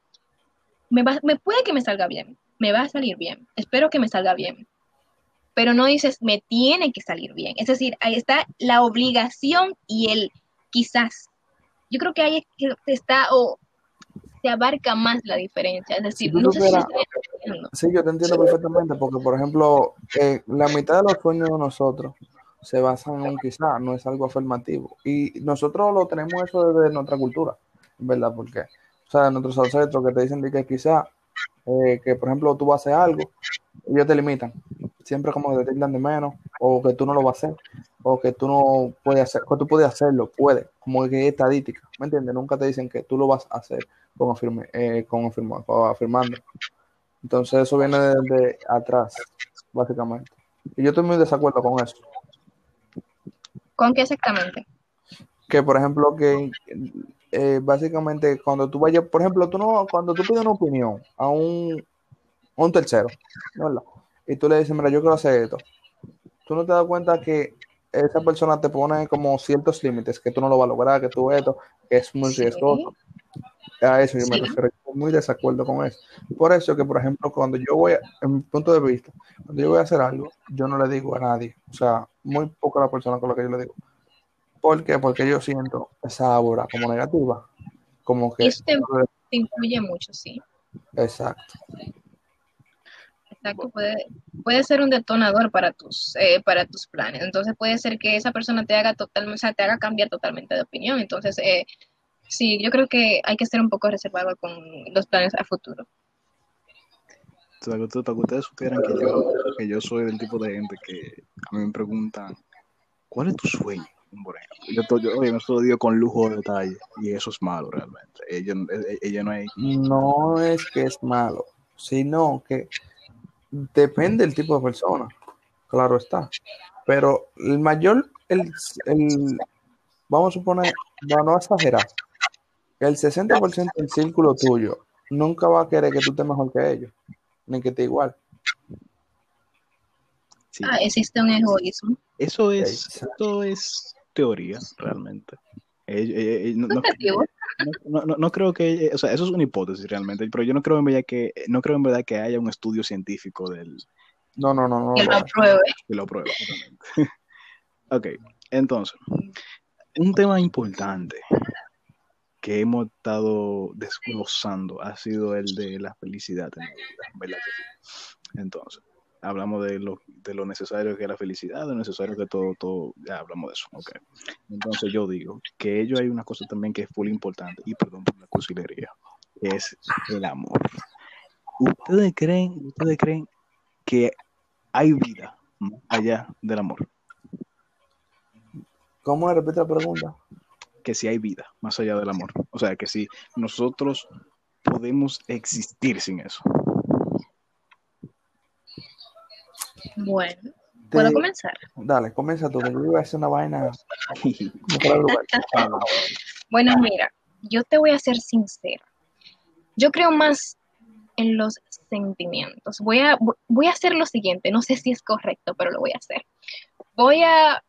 me, va, me puede que me salga bien, me va a salir bien, espero que me salga bien, pero no dices, me tiene que salir bien. Es decir, ahí está la obligación y el quizás. Yo creo que ahí es que está o se abarca más la diferencia. Es decir, no sé si estoy. Sí, yo te entiendo perfectamente, porque por ejemplo, eh, la mitad de los sueños de nosotros se basan en un quizá, no es algo afirmativo. Y nosotros lo tenemos eso desde nuestra cultura, ¿verdad? Porque, o sea, nuestros ancestros que te dicen de que quizá, eh, que por ejemplo tú vas a hacer algo, ellos te limitan. Siempre como que te tildan de menos, o que tú no lo vas a hacer, o que tú no puedes hacer, que tú puedes hacerlo, puedes, como que es estadística, ¿me entiendes? Nunca te dicen que tú lo vas a hacer con, afirme, eh, con, afirma- con afirmando. Entonces eso viene desde atrás, básicamente. Y yo estoy muy desacuerdo con eso. ¿Con qué exactamente? Que por ejemplo, que eh, básicamente cuando tú vayas, por ejemplo, tú no, cuando tú pides una opinión a un, un tercero, ¿verdad? Y tú le dices, mira, yo quiero hacer esto. Tú no te das cuenta que esa persona te pone como ciertos límites, que tú no lo vas a lograr, que tú esto, que es muy Sí. riesgoso. A eso yo me refiero, yo muy desacuerdo con eso. Por eso que, por ejemplo, cuando yo voy, a- en mi punto de vista, cuando yo voy a hacer algo, yo no le digo a nadie, o sea, muy poca la persona con la que yo le digo. ¿Por qué? Porque yo siento esa aura como negativa, como que... Eso te, te influye mucho, sí. Exacto. Exacto, puede, puede ser un detonador para tus, eh, para tus planes. Entonces puede ser que esa persona te haga totalmente, o sea, te haga cambiar totalmente de opinión. Entonces, eh, sí, yo creo que hay que ser un poco reservado con los planes a futuro. Para que ustedes supieran que yo, que yo soy del tipo de gente que a mí me preguntan, ¿cuál es tu sueño? Por ejemplo, yo, yo, oye, eso lo digo con lujo de detalle y eso es malo realmente. Ella- ella no hay... No es que es malo, sino que depende del tipo de persona. Claro está. Pero el mayor, el, el- vamos a suponer, para no exagerar, el 60% del círculo tuyo nunca va a querer que tú estés mejor que ellos, ni que esté igual. sí. Ah, existe un egoísmo. Eso es, eso es teoría, realmente. Eh, eh, eh, no, no-. No- no- no creo que, o sea, eso es una hipótesis realmente, pero yo no creo en verdad que, no creo en verdad que haya un estudio científico del, No, no, no, no. Que lo apruebe. que lo pruebe. realmente. [LAUGHS] ok, entonces, un tema importante que hemos estado desglosando ha sido el de la felicidad en la vida, ¿verdad? Entonces, hablamos de lo, de lo necesario que es la felicidad, de lo necesario que todo, todo, ya hablamos de eso, ok. Entonces yo digo que ello hay una cosa también que es muy importante, y perdón por la cursilería, es el amor. ¿Ustedes creen, ustedes creen que hay vida más allá del amor? ¿Cómo repite la pregunta? Que si hay vida más allá del amor. O sea, que si nosotros podemos existir sin eso. Bueno, ¿puedo Te- comenzar? Dale, comienza tú, que yo iba a hacer una vaina. [LAUGHS] [LAUGHS] Bueno, mira, yo te voy a ser sincera. Yo creo más en los sentimientos. Voy a, voy a hacer lo siguiente, no sé si es correcto, pero lo voy a hacer. Voy a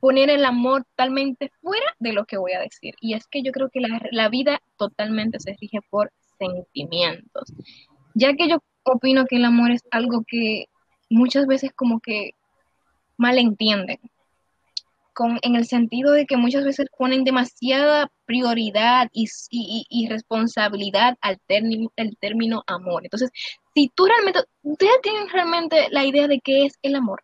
poner el amor totalmente fuera de lo que voy a decir. Y es que yo creo que la, la vida totalmente se rige por sentimientos. Ya que yo opino que el amor es algo que muchas veces como que malentienden con, en el sentido de que muchas veces ponen demasiada prioridad y, y, y responsabilidad al término, el término amor. Entonces, si tú realmente, ustedes tienen realmente la idea de qué es el amor,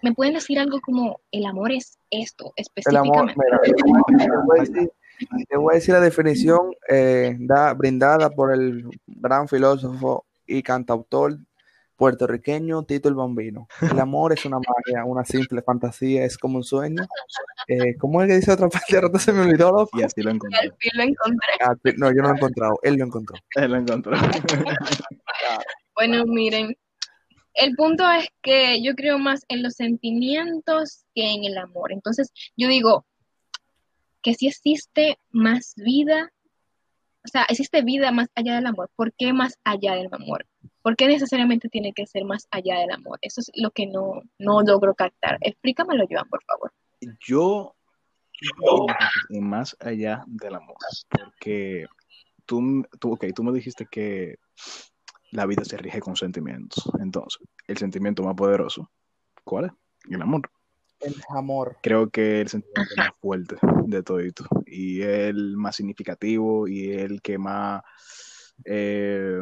me pueden decir algo como el amor es esto El amor, específicamente. mira, te voy a decir Te voy a decir la definición eh, da- brindada por el gran filósofo y cantautor puertorriqueño Tito el Bambino. El amor es una magia, una simple fantasía, es como un sueño. Eh, ¿Cómo es que dice otra parte? [LAUGHS] Ahora se me olvidó, loco. Y así lo Al encontré. fin lo encontré. Ah, no, yo no lo he encontrado, él lo encontró. Él lo encontró. [LAUGHS] Bueno, miren, el punto es que yo creo más en los sentimientos que en el amor. Entonces, yo digo que si existe más vida, o sea, existe vida más allá del amor. ¿Por qué más allá del amor? ¿Por qué necesariamente tiene que ser más allá del amor? Eso es lo que no, no logro captar. Explícamelo, Joan, por favor. Yo, y más allá del amor, porque tú, tú, ok, tú me dijiste que la vida se rige con sentimientos. Entonces, el sentimiento más poderoso, ¿cuál es? El amor. El amor. Creo que el sentimiento más fuerte de todito y el más significativo y el que más eh,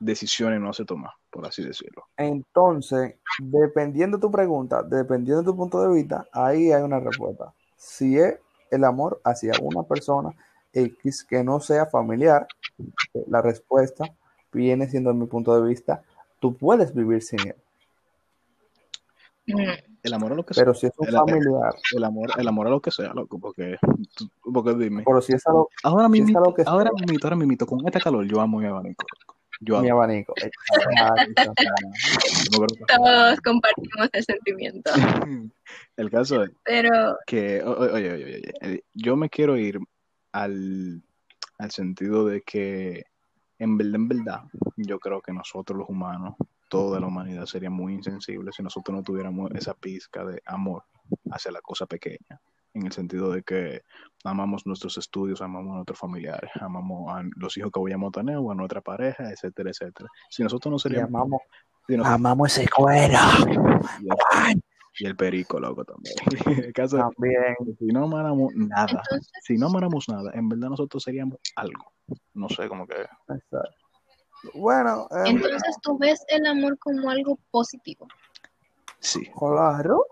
decisiones no se toma, por así decirlo. Entonces, dependiendo de tu pregunta, dependiendo de tu punto de vista, ahí hay una respuesta. Si es el amor hacia una persona X que no sea familiar, eh, la respuesta viene siendo, en mi punto de vista, tú puedes vivir sin él. Mm, El amor a lo que sea. Pero si es un El- familiar, El amor, el amor a lo que sea, loco, porque, porque dime. pero si es algo, Ahora si es mismo, algo que ahora mismo, ahora mismo, con este calor, yo amo mi abanico. Yo mi abanico. [LAUGHS] Todos compartimos el sentimiento. El caso es Pero, que, oye, oye, oye, eh, yo me quiero ir al, al sentido de que, en verdad, en verdad, yo creo que nosotros los humanos, toda la humanidad sería muy insensible si nosotros no tuviéramos esa pizca de amor hacia la cosa pequeña, en el sentido de que amamos nuestros estudios, amamos a nuestros familiares, amamos a los hijos que vayamos a tener o a nuestra pareja, etcétera, etcétera. Si nosotros no Y seríamos, amamos, si nosotros- amamos ese cuero. y el, y el perico, loco, también. [LAUGHS] El caso es También. si no amáramos nada, entonces, si no amáramos nada, en verdad nosotros seríamos algo. No sé, como que Exacto. Bueno, eh, entonces tú ves el amor como algo positivo. sí, claro.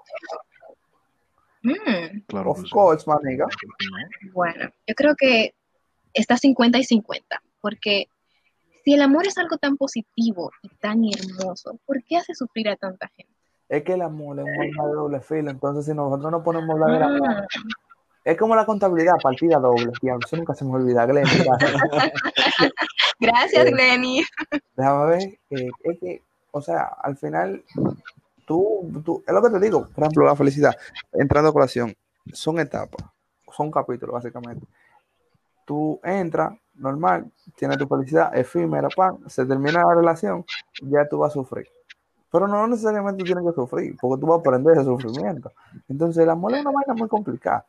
Mm, claro. Of sí. course, maniga. bueno, yo creo que está 50 y 50, porque si el amor es algo tan positivo y tan hermoso, ¿por qué hace sufrir a tanta gente? Es que el amor es un arma de doble filo, entonces si nosotros no ponemos a hablar del amor, Ah, es como la contabilidad, partida doble. Diablo, eso nunca se me olvida, Glenn. gracias. [LAUGHS] gracias, Eh, Glenny. Déjame ver, eh, es que, o sea, al final, tú, tú, es lo que te digo, por ejemplo, la felicidad, entrando a colación, son etapas, son capítulos, básicamente. Tú entras, normal, tienes tu felicidad efímera, pan, se termina la relación, ya tú vas a sufrir. Pero no necesariamente tienes que sufrir, porque tú vas a aprender ese sufrimiento. Entonces, el amor es una vaina muy complicada.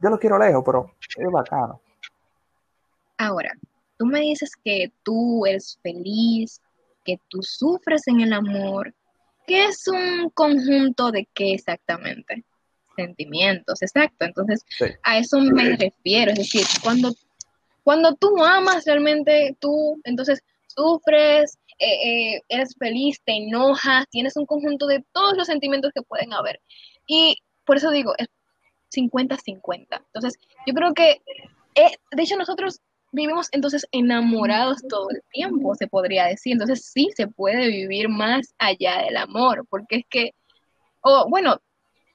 Yo lo quiero lejos, pero es bacano. Ahora, tú me dices que tú eres feliz, que tú sufres en el amor. ¿Qué es un conjunto de qué exactamente? Sentimientos, exacto. Entonces, Sí. a eso me refiero. Es decir, cuando, cuando tú amas realmente, tú entonces sufres, eh, eh, eres feliz, te enojas, tienes un conjunto de todos los sentimientos que pueden haber. Y por eso digo, es 50-50. Entonces, yo creo que, eh, de hecho, nosotros vivimos entonces enamorados todo el tiempo, se podría decir. Entonces, sí se puede vivir más allá del amor, porque es que, o bueno,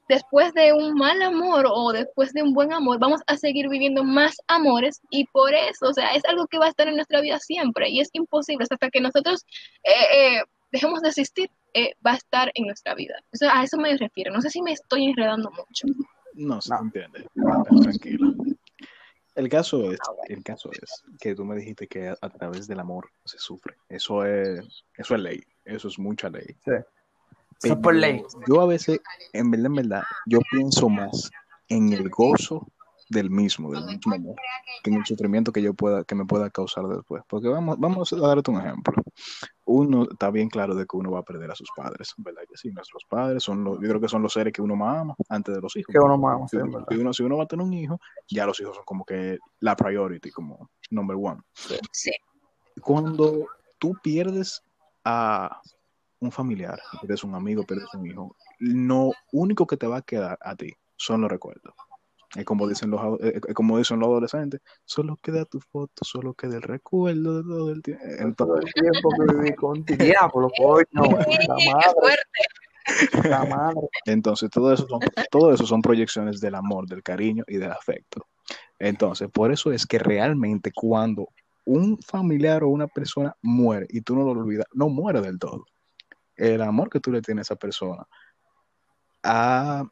después de un mal amor o después de un buen amor, vamos a seguir viviendo más amores y por eso, o sea, es algo que va a estar en nuestra vida siempre y es imposible hasta que nosotros eh, eh, dejemos de existir, eh, va a estar en nuestra vida. Eso, a eso me refiero. No sé si me estoy enredando mucho. No, se No. entiende. Tranquilo. El caso es, el caso es que tú me dijiste que a, a través del amor se sufre. Eso es, eso es ley. Eso es mucha ley. Sí. Eso es por ley. Yo a veces, en verdad, en verdad, yo pienso más en el gozo del mismo, del mismo amor, que en el sufrimiento que yo pueda, que me pueda causar después. Porque vamos, vamos a darte un ejemplo. Uno está bien claro de que uno va a perder a sus padres, ¿verdad? Que sí, nuestros padres son los, yo creo que son los seres que uno más ama antes de los hijos. Que uno más ama, Si sí, uno- ¿verdad? si uno, si uno va a tener un hijo, ya los hijos son como que la priority, como number one. Sí. Cuando tú pierdes a un familiar, pierdes un amigo, pierdes un hijo, lo único que te va a quedar a ti son los recuerdos. Es como dicen los, eh, eh, como dicen los adolescentes, solo queda tu foto, solo queda el recuerdo de todo el tiempo. Todo Entonces, el tiempo que viví [LAUGHS] con ti. Diablo, coño. La ¡Qué madre, fuerte! la madre. entonces todo eso son, todo eso son proyecciones del amor, del cariño y del afecto. Entonces, por eso es que realmente cuando un familiar o una persona muere y tú no lo olvidas, no muere del todo. El amor que tú le tienes a esa persona ha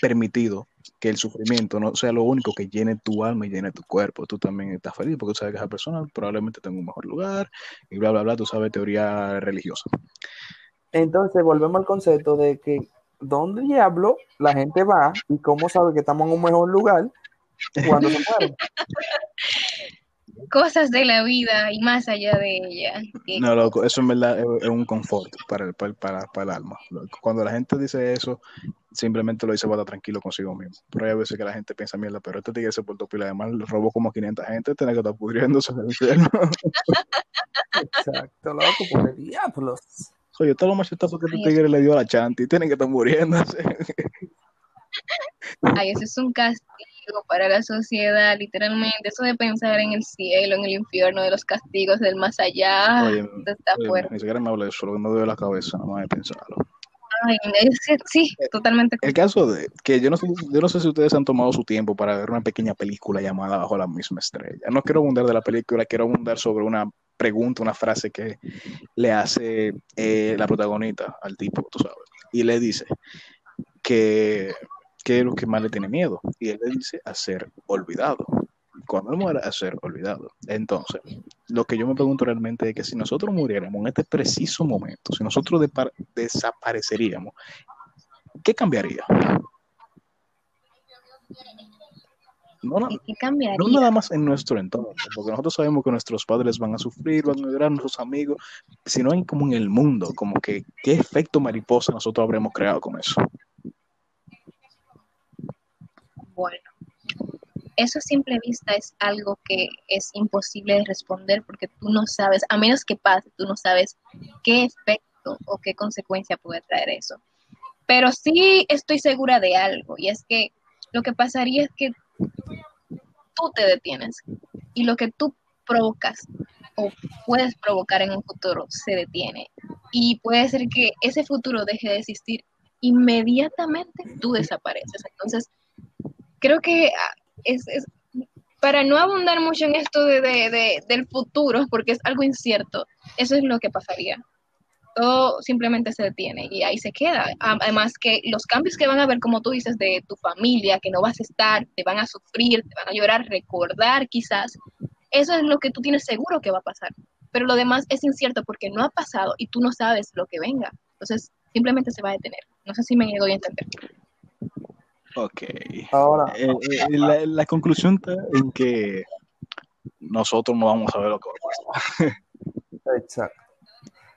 permitido que el sufrimiento no sea lo único que llene tu alma y llene tu cuerpo. Tú también estás feliz porque tú sabes que esa persona probablemente tenga un mejor lugar y bla, bla, bla, tú sabes teoría religiosa. Entonces, volvemos al concepto de que ¿dónde diablo la gente va y cómo sabe que estamos en un mejor lugar cuando se [LAUGHS] muere? Cosas de la vida y más allá de ella. No, loco, eso en verdad es, es un confort para el, para, para, para el alma. Cuando la gente dice eso, simplemente lo dice para estar tranquilo consigo mismo. Pero hay veces que la gente piensa, mierda, pero este tigre se portó pila, además robó como a 500 gente, tiene que estar pudriéndose en el infierno. [LAUGHS] Exacto, loco, por el diablos. Oye, todos los machetazos que este tigre le dio a la chanti, tienen que estar muriéndose. Ay, eso es un castigo para la sociedad, literalmente. Eso de pensar en el cielo, en el infierno, de los castigos del más allá. Oye, está oye, fuerte. ni siquiera me habla de eso, lo que me duele la cabeza, nada más de pensarlo. Ay, sí, totalmente. El caso de que yo no, sé, yo no sé si ustedes han tomado su tiempo para ver una pequeña película llamada Bajo la misma estrella. No quiero abundar de la película, quiero abundar sobre una pregunta, una frase que le hace eh, la protagonista al tipo, tú sabes, y le dice que, que es lo que más le tiene miedo, y él le dice a ser olvidado. Cuando él muera, a ser olvidado. Entonces, lo que yo me pregunto realmente es que si nosotros muriéramos en este preciso momento, si nosotros desapareceríamos, ¿qué cambiaría? No, no, ¿Qué, qué cambiaría? no nada más en nuestro entorno, porque nosotros sabemos que nuestros padres van a sufrir, van a llorar, nuestros amigos, sino en como en el mundo, como que qué efecto mariposa nosotros habremos creado con eso. Bueno, eso a simple vista es algo que es imposible de responder porque tú no sabes, a menos que pase, tú no sabes qué efecto o qué consecuencia puede traer eso. Pero sí estoy segura de algo y es que lo que pasaría es que tú te detienes y lo que tú provocas o puedes provocar en un futuro se detiene y puede ser que ese futuro deje de existir inmediatamente tú desapareces. Entonces, creo que ah, es, es- para no abundar mucho en esto de, de- de- del futuro, porque es algo incierto, eso es lo que pasaría. Todo simplemente se detiene y ahí se queda. Además que los cambios que van a haber, como tú dices, de tu familia, que no vas a estar, te van a sufrir, te van a llorar, recordar quizás, eso es lo que tú tienes seguro que va a pasar. Pero lo demás es incierto porque no ha pasado y tú no sabes lo que venga. Entonces, simplemente se va a detener. No sé si me doy a entender. Ok. Ahora, Eh, eh, la, la conclusión está en que nosotros no vamos a ver lo que va a pasar. exacto.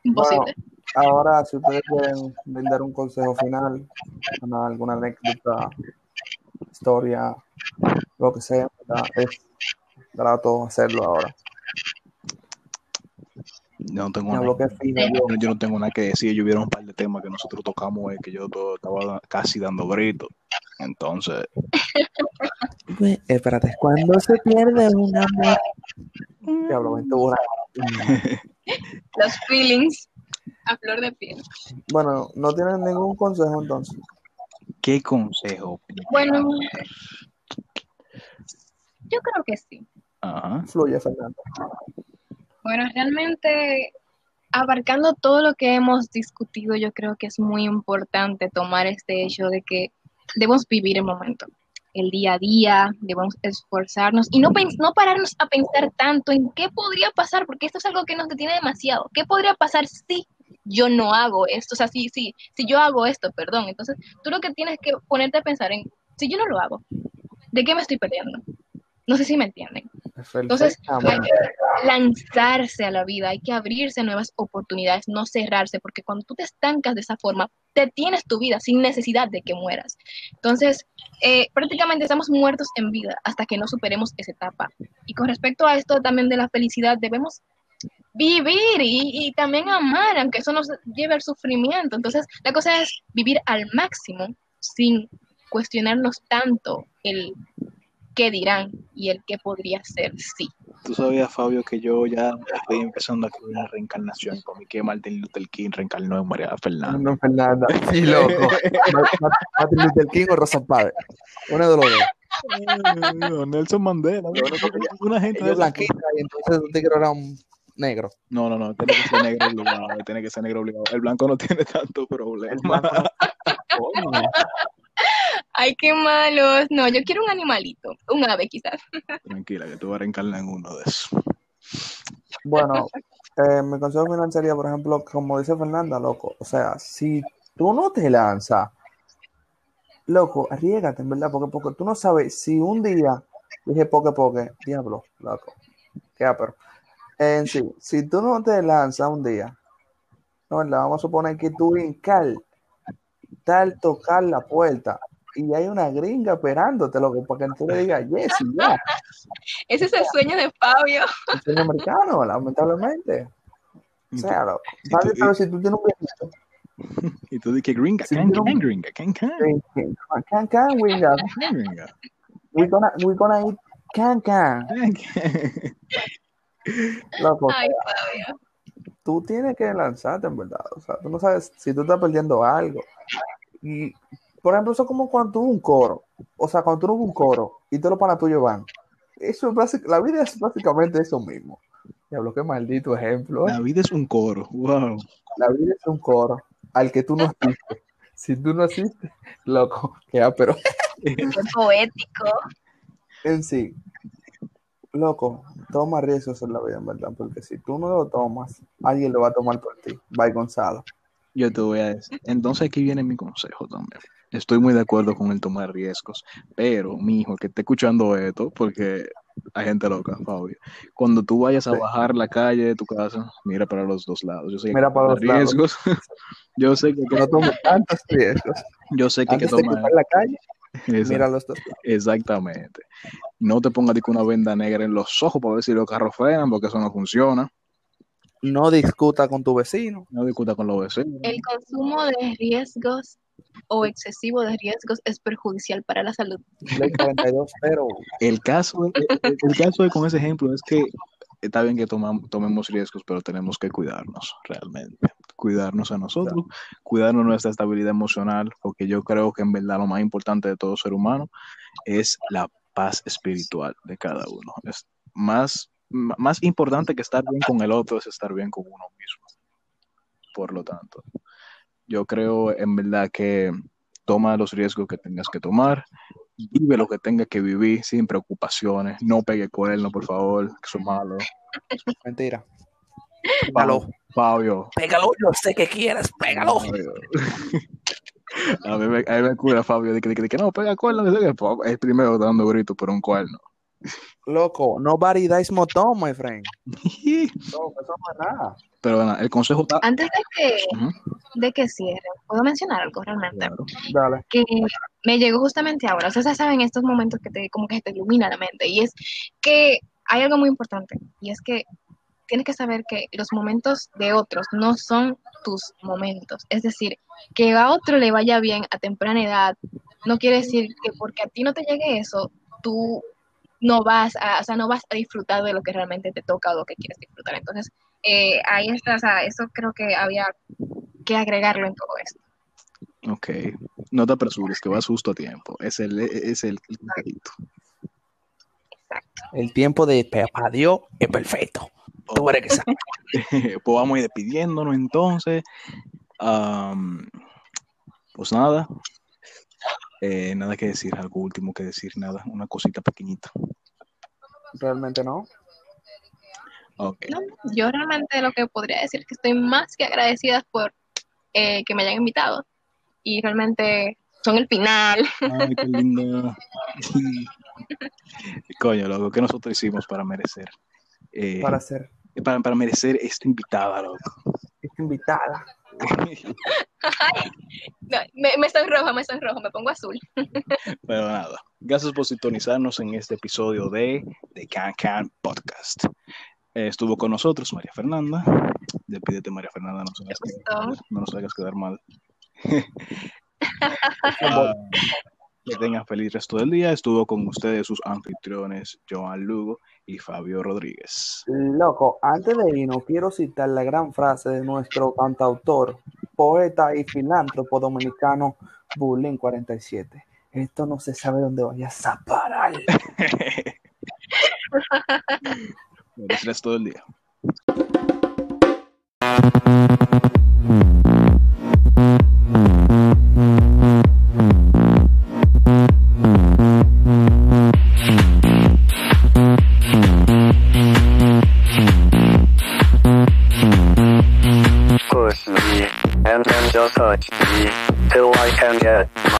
Imposible. Ahora, si ustedes quieren brindar un consejo final, una- alguna anécdota, historia, lo que sea, ¿verdad? es grato hacerlo ahora. Yo no tengo nada, yo, yo no tengo nada que decir. Yo hubiera un par de temas que nosotros tocamos eh, que yo todo estaba casi dando gritos. Entonces, Pues, espérate, cuando se pierde un amor. Diablo, Ventura. [LAUGHS] Los feelings a flor de piel. Bueno, no tienen ningún consejo entonces. ¿qué consejo? Bueno, yo creo que sí. Ajá. Fluye, Fernando. Bueno, realmente abarcando todo lo que hemos discutido, yo creo que es muy importante tomar este hecho de que debemos vivir el momento, el día a día, debemos esforzarnos y no, no pararnos a pensar tanto en qué podría pasar, porque esto es algo que nos detiene demasiado. ¿Qué podría pasar si yo no hago esto? O sea, si, si, si yo hago esto, perdón. Entonces, tú lo que tienes que ponerte a pensar en, si yo no lo hago, ¿de qué me estoy perdiendo? No sé si me entienden. Entonces, hay que lanzarse a la vida, hay que abrirse a nuevas oportunidades, no cerrarse, porque cuando tú te estancas de esa forma, te tienes tu vida sin necesidad de que mueras. Entonces, eh, prácticamente estamos muertos en vida hasta que no superemos esa etapa. Y con respecto a esto también de la felicidad, debemos vivir y, y también amar, aunque eso nos lleve al sufrimiento. Entonces, la cosa es vivir al máximo sin cuestionarnos tanto el qué dirán y el qué podría ser sí. Tú sabías, Fabio, que yo ya estoy empezando a creer una reencarnación. Como que Martin Luther King reencarnó en María Fernanda. No, Fernanda. Sí, loco. [LAUGHS] Martin Luther King o Rosa Páez. Uno de los dos. Nelson Mandela. Una gente es blanquita y entonces un tigre era un negro. No, no, no, tiene que ser negro obligado, tiene que ser negro obligado. El blanco no tiene tanto problema. [LAUGHS] Ay, qué malos. No, yo quiero un animalito, un ave quizás. Tranquila, que tú vas a reencarnar en uno de esos. Bueno, eh, mi consejo final sería, por ejemplo, como dice Fernanda, loco, o sea, si tú no te lanzas, loco, arriesgate, en verdad, porque, porque tú no sabes si un día, dije poque poque, diablo, loco, qué pero en sí, si tú no te lanzas un día, no, ¿verdad? Vamos a suponer que tú hincar, tal tocar la puerta, y hay una gringa esperándote, loco, para que tú le digas, yes, y ya. [LAUGHS] Ese es el sueño de Fabio. [LAUGHS] el sueño americano, lamentablemente. O sea, loco, vale, pero si tú tienes un viejito, [LAUGHS] Y tú dices, gringa, can, can, gringa, can, can, can can can, gringa. we gonna we gonna eat can can, can, can. loco. Ay, Fabio. Tú tienes que lanzarte en verdad, o sea, tú no sabes si tú estás perdiendo algo. Y por ejemplo, eso es como cuando tú un coro, o sea, cuando tú no un coro y todos los panas tuyos van. Eso es la vida es básicamente eso mismo. Diablo, qué maldito ejemplo. ¿eh? La vida es un coro, wow. La vida es un coro al que tú no asistes. Si tú no asistes, loco, queda pero Qué poético. en sí, loco, toma riesgos en la vida, en verdad, porque si tú no lo tomas, alguien lo va a tomar por ti. Bye, Gonzalo. Yo te voy a decir. Entonces aquí viene mi consejo también. Estoy muy de acuerdo con el tomar riesgos, pero mi hijo que esté escuchando esto, porque hay gente loca, Fabio. Cuando tú vayas a Sí. bajar la calle de tu casa, mira para los dos lados. Yo sé que Mira hay que para los lados. riesgos. [LAUGHS] Yo sé que, Que no tomes tantos riesgos. yo sé que hay que Antes de tomar. cruzar la calle. Mira los dos. Exactamente. No te pongas una venda negra en los ojos para ver si los carros frenan, porque eso no funciona. No discuta con tu vecino. No discuta con los vecinos. El consumo de riesgos o excesivo de riesgos es perjudicial para la salud. Ley 42, pero El caso, el, el- el caso de con ese ejemplo es que está bien que tomam- tomemos riesgos, pero tenemos que cuidarnos realmente. Cuidarnos a nosotros, cuidarnos nuestra estabilidad emocional, porque yo creo que en verdad lo más importante de todo ser humano es la paz espiritual de cada uno. Es más, más importante que estar bien con el otro es estar bien con uno mismo. Por lo tanto, yo creo en verdad que toma los riesgos que tengas que tomar, vive lo que tengas que vivir sin preocupaciones, no pegue cuerno, por favor, que eso es malo. mentira. Pégalo. Fabio. Pégalo, yo sé que quieres, pégalo. Fabio. A mí me, a mí me cura Fabio de que, de que, de que no pega cuerno, es primero dando grito por un cuerno. Loco, nobody dies motón, my friend. [LAUGHS] No, eso no es nada. Pero bueno, el consejo está. Antes de que, Ujú, de que cierre, ¿puedo mencionar algo realmente? claro. Dale. que me llegó justamente ahora. Ustedes saben estos momentos que te como que te ilumina la mente y es que hay algo muy importante y es que tienes que saber que los momentos de otros no son tus momentos. Es decir, que a otro le vaya bien a temprana edad no quiere decir que porque a ti no te llegue eso, tú no vas a, o sea, no vas a disfrutar de lo que realmente te toca o lo que quieres disfrutar. Entonces, eh, ahí está, o sea, eso creo que había que agregarlo en todo esto. Ok. No te apresures, que vas justo a tiempo. Es el, es el, el detallito. El tiempo de papá Dios es perfecto. Tú eres que sabes. [LAUGHS] pues vamos a ir despidiéndonos entonces. Am, pues nada. Eh, nada que decir, algo último que decir, nada, una cosita pequeñita. Realmente no. Ok. No, yo realmente lo que podría decir es que estoy más que agradecida por eh, que me hayan invitado y realmente son el final. Ay, qué linda. [LAUGHS] Coño, loco, ¿qué nosotros hicimos para merecer? eh, Para ser para, para merecer esta invitada, loco. esta invitada. No, me, me sonrojo, me sonrojo, me pongo azul. Pero nada, gracias por sintonizarnos en este episodio de The Can Can Podcast. Eh, estuvo con nosotros María Fernanda. Despídete, María Fernanda, no nos hagas, no nos hagas quedar mal. [LAUGHS] Ah, Que tengan feliz resto del día. Estuvo con ustedes sus anfitriones Joan Lugo y Fabio Rodríguez. Loco, antes de irnos, quiero citar la gran frase de nuestro cantautor, poeta y filántropo dominicano Bulín 47. Esto no se sabe dónde vaya a parar. [LAUGHS] Feliz resto del día. and yet.